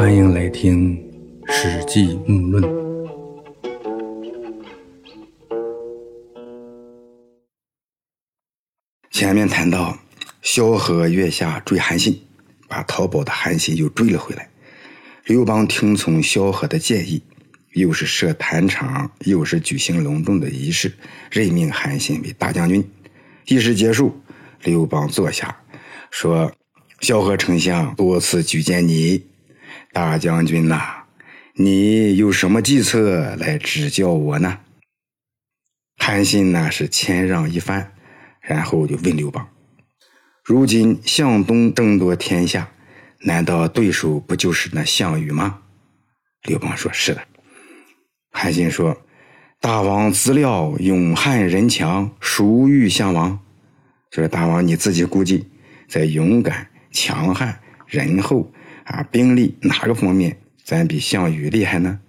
欢迎来听《史记目论》。前面谈到萧何月下追韩信，把逃跑的韩信又追了回来。刘邦听从萧何的建议，又是设坛场，又是举行隆重的仪式，任命韩信为大将军。仪式结束，刘邦坐下，说：“萧何丞相多次举荐你，大将军呐，你有什么计策来指教我呢？”韩信呢是谦让一番，然后就问刘邦：“如今向东争夺天下。”难道对手不就是那项羽吗？刘邦说：“是的。”韩信说：“大王资料勇悍人强，孰欲项王？”就是大王你自己估计，在勇敢、强悍、仁厚啊兵力哪个方面，咱比项羽厉害呢？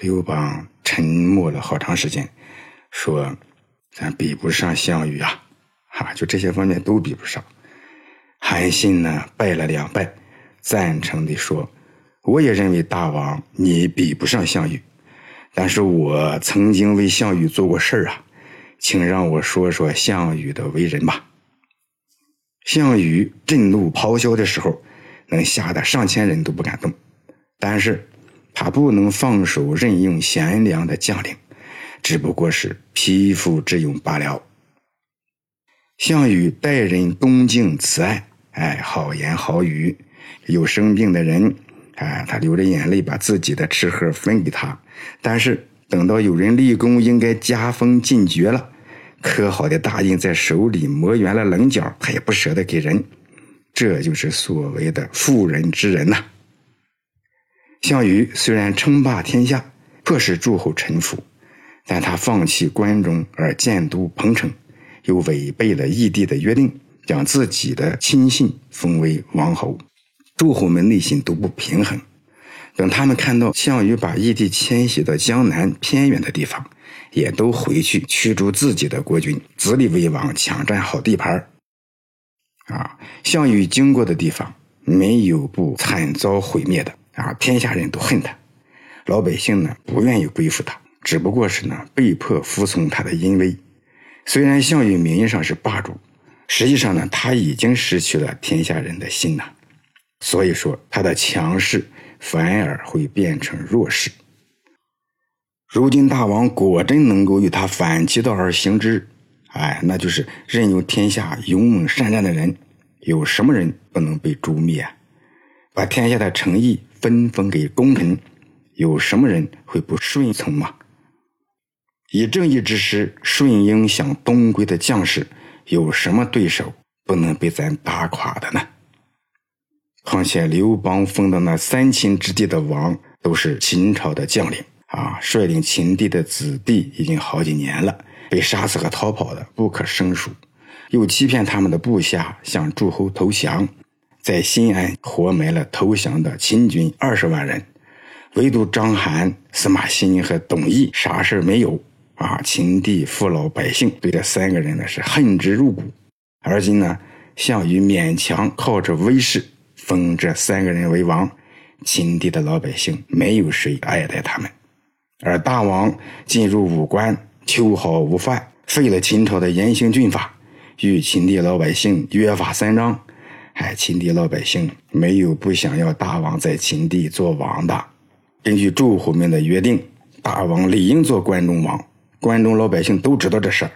刘邦沉默了好长时间，说：“咱比不上项羽啊，哈，就这些方面都比不上。”韩信呢，拜了两拜，赞成的说：“我也认为大王你比不上项羽，但是我曾经为项羽做过事儿啊，请让我说说项羽的为人吧。项羽震怒咆哮的时候，能吓得上千人都不敢动，但是他不能放手任用贤良的将领，只不过是匹夫之勇罢了。项羽待人恭敬慈爱。”哎，好言好语，有生病的人，哎，他流着眼泪把自己的吃喝分给他。但是等到有人立功，应该加封进爵了，刻好的大印在手里磨圆了棱角，他也不舍得给人。这就是所谓的妇人之仁呐。项羽虽然称霸天下，迫使诸侯臣服，但他放弃关中而建都彭城，又违背了义帝的约定。将自己的亲信封为王侯，诸侯们内心都不平衡。等他们看到项羽把义帝迁徙到江南偏远的地方，也都回去驱逐自己的国君，自立为王，抢占好地盘啊，项羽经过的地方，没有不惨遭毁灭的啊！天下人都恨他，老百姓呢不愿意归附他，只不过是呢被迫服从他的淫威。虽然项羽名义上是霸主。实际上呢，他已经失去了天下人的心呐，所以说他的强势反而会变成弱势。如今大王果真能够与他反其道而行之，哎，那就是任由天下勇猛善战的人，有什么人不能被诛灭？把天下的诚意分封给功臣，有什么人会不顺从吗？以正义之师顺应向东归的将士。有什么对手不能被咱打垮的呢？况且刘邦封的那三秦之地的王都是秦朝的将领啊，率领秦地的子弟已经好几年了，被杀死和逃跑的不可胜数，又欺骗他们的部下向诸侯投降，在新安活埋了投降的秦军二十万人，唯独章邯、司马欣和董翳啥事没有。啊！秦地父老百姓对这三个人呢是恨之入骨，而今呢，项羽勉强靠着威势封这三个人为王，秦地的老百姓没有谁爱戴他们，而大王进入武关，秋毫无犯，废了秦朝的严刑峻法，与秦地老百姓约法三章，哎，秦地老百姓没有不想要大王在秦地做王的，根据诸侯们的约定，大王理应做关中王。关中老百姓都知道这事儿，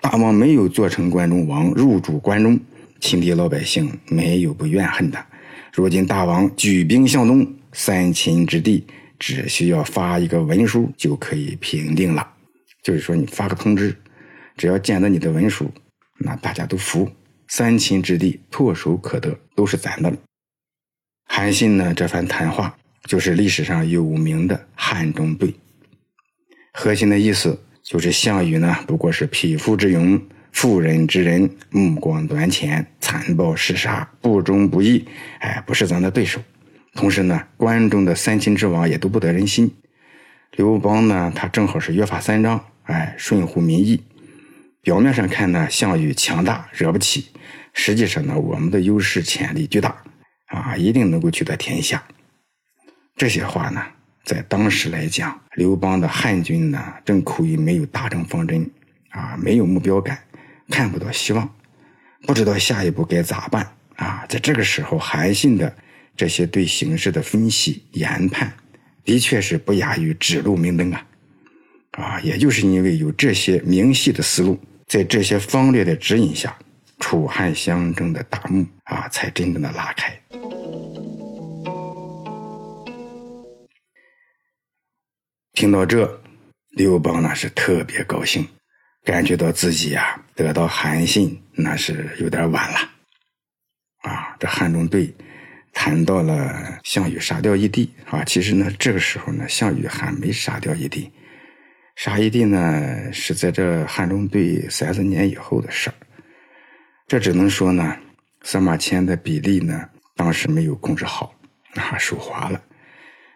大王没有做成关中王，入主关中，秦地老百姓没有不怨恨的。如今大王举兵向东，三秦之地只需要发一个文书就可以平定了。就是说，你发个通知，只要见到你的文书，那大家都服，三秦之地唾手可得，都是咱的了。韩信呢，这番谈话就是历史上有名的汉中对，核心的意思。就是项羽呢，不过是匹夫之勇、妇人之仁，目光短浅、残暴嗜杀、不忠不义，哎，不是咱的对手。同时呢，关中的三秦之王也都不得人心。刘邦呢，他正好是约法三章，哎，顺乎民意。表面上看呢，项羽强大，惹不起；实际上呢，我们的优势潜力巨大，啊，一定能够取得天下。这些话呢，在当时来讲，刘邦的汉军呢正苦于没有大政方针啊，没有目标感，看不到希望，不知道下一步该咋办啊。在这个时候，韩信的这些对形势的分析研判，的确是不亚于指路明灯啊。啊，也就是因为有这些明细的思路，在这些方略的指引下，楚汉相争的大幕啊，才真正的拉开。听到这，刘邦那是特别高兴，感觉到自己呀得到韩信那是有点晚了。啊，这汉中队谈到了项羽杀掉义帝啊，其实呢这个时候呢，项羽还没杀掉义帝，杀义帝呢是在这汉中队三四年以后的事儿。这只能说呢，司马迁的比例呢当时没有控制好，啊手滑了。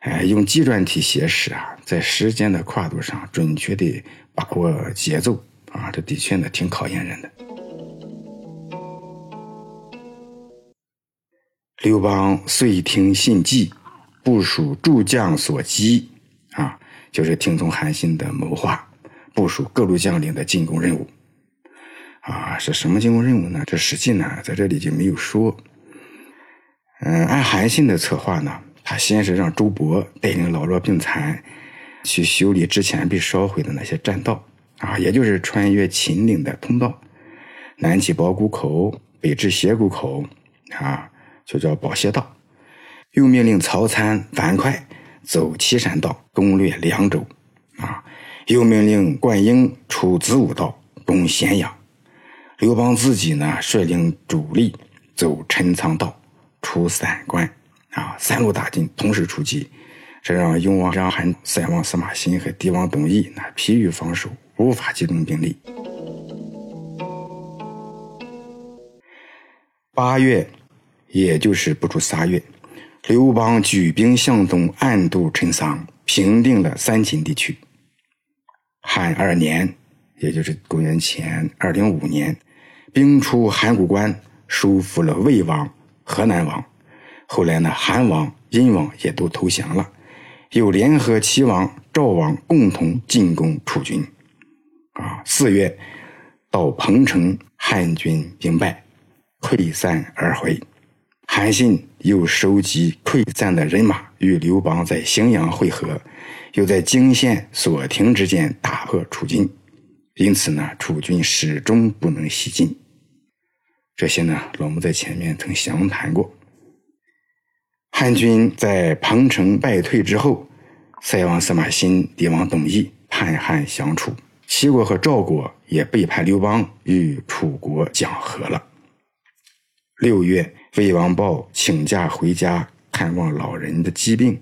哎，用纪传体写史啊，在时间的跨度上准确的把握节奏啊，这的确呢挺考验人的。刘邦遂听信计，部署诸将所击啊，就是听从韩信的谋划，部署各路将领的进攻任务。啊，是什么进攻任务呢？这史记呢在这里就没有说。嗯，按韩信的策划呢。他先是让周勃带领老弱病残去修理之前被烧毁的那些栈道啊，也就是穿越秦岭的通道，南起宝谷口，北至斜谷口啊，就叫保谢道。又命令曹参、樊哙走岐山道，攻略凉州啊。又命令灌婴出子午道，攻咸阳。刘邦自己呢，率领主力走陈仓道，出散关。啊，三路大军同时出击，这让雍王章邯、塞王司马欣和帝王董翳那疲于防守，无法集中兵力。八月，也就是不出仨月，刘邦举兵向东，暗度陈仓，平定了三秦地区。汉二年，也就是公元前二零五年，兵出函谷关，收复了魏王、河南王。后来呢，韩王、殷王也都投降了，又联合齐王、赵王共同进攻楚军。啊，四月到彭城，汉军兵败，溃散而回。韩信又收集溃散的人马，与刘邦在荥阳会合，又在泾县、所亭之间打破楚军。因此呢，楚军始终不能西进。这些呢，老木在前面曾详谈过。汉军在彭城败退之后，塞王司马欣、帝王董翳叛汉降楚，齐国和赵国也背叛刘邦，与楚国讲和了。六月，魏王豹请假回家看望老人的疾病，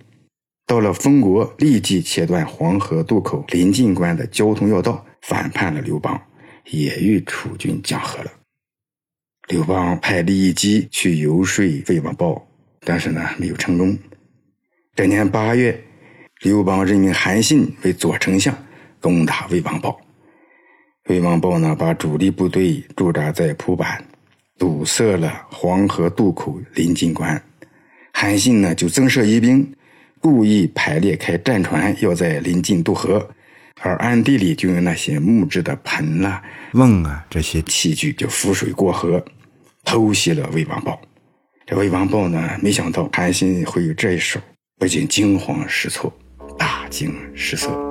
到了封国，立即切断黄河渡口临晋关的交通要道，反叛了刘邦，也与楚军讲和了。刘邦派李义基去游说魏王豹。但是呢，没有成功。这年八月，刘邦任命韩信为左丞相，攻打魏王豹。魏王豹呢，把主力部队驻扎在蒲坂，堵塞了黄河渡口临晋关。韩信呢，就增设疑兵，故意排列开战船，要在临晋渡河，而暗地里就用那些木质的盆啦、瓮啊这些器具，就浮水过河，偷袭了魏王豹。这魏王豹呢，没想到韩信会有这一手，不仅惊慌失措，大惊失色。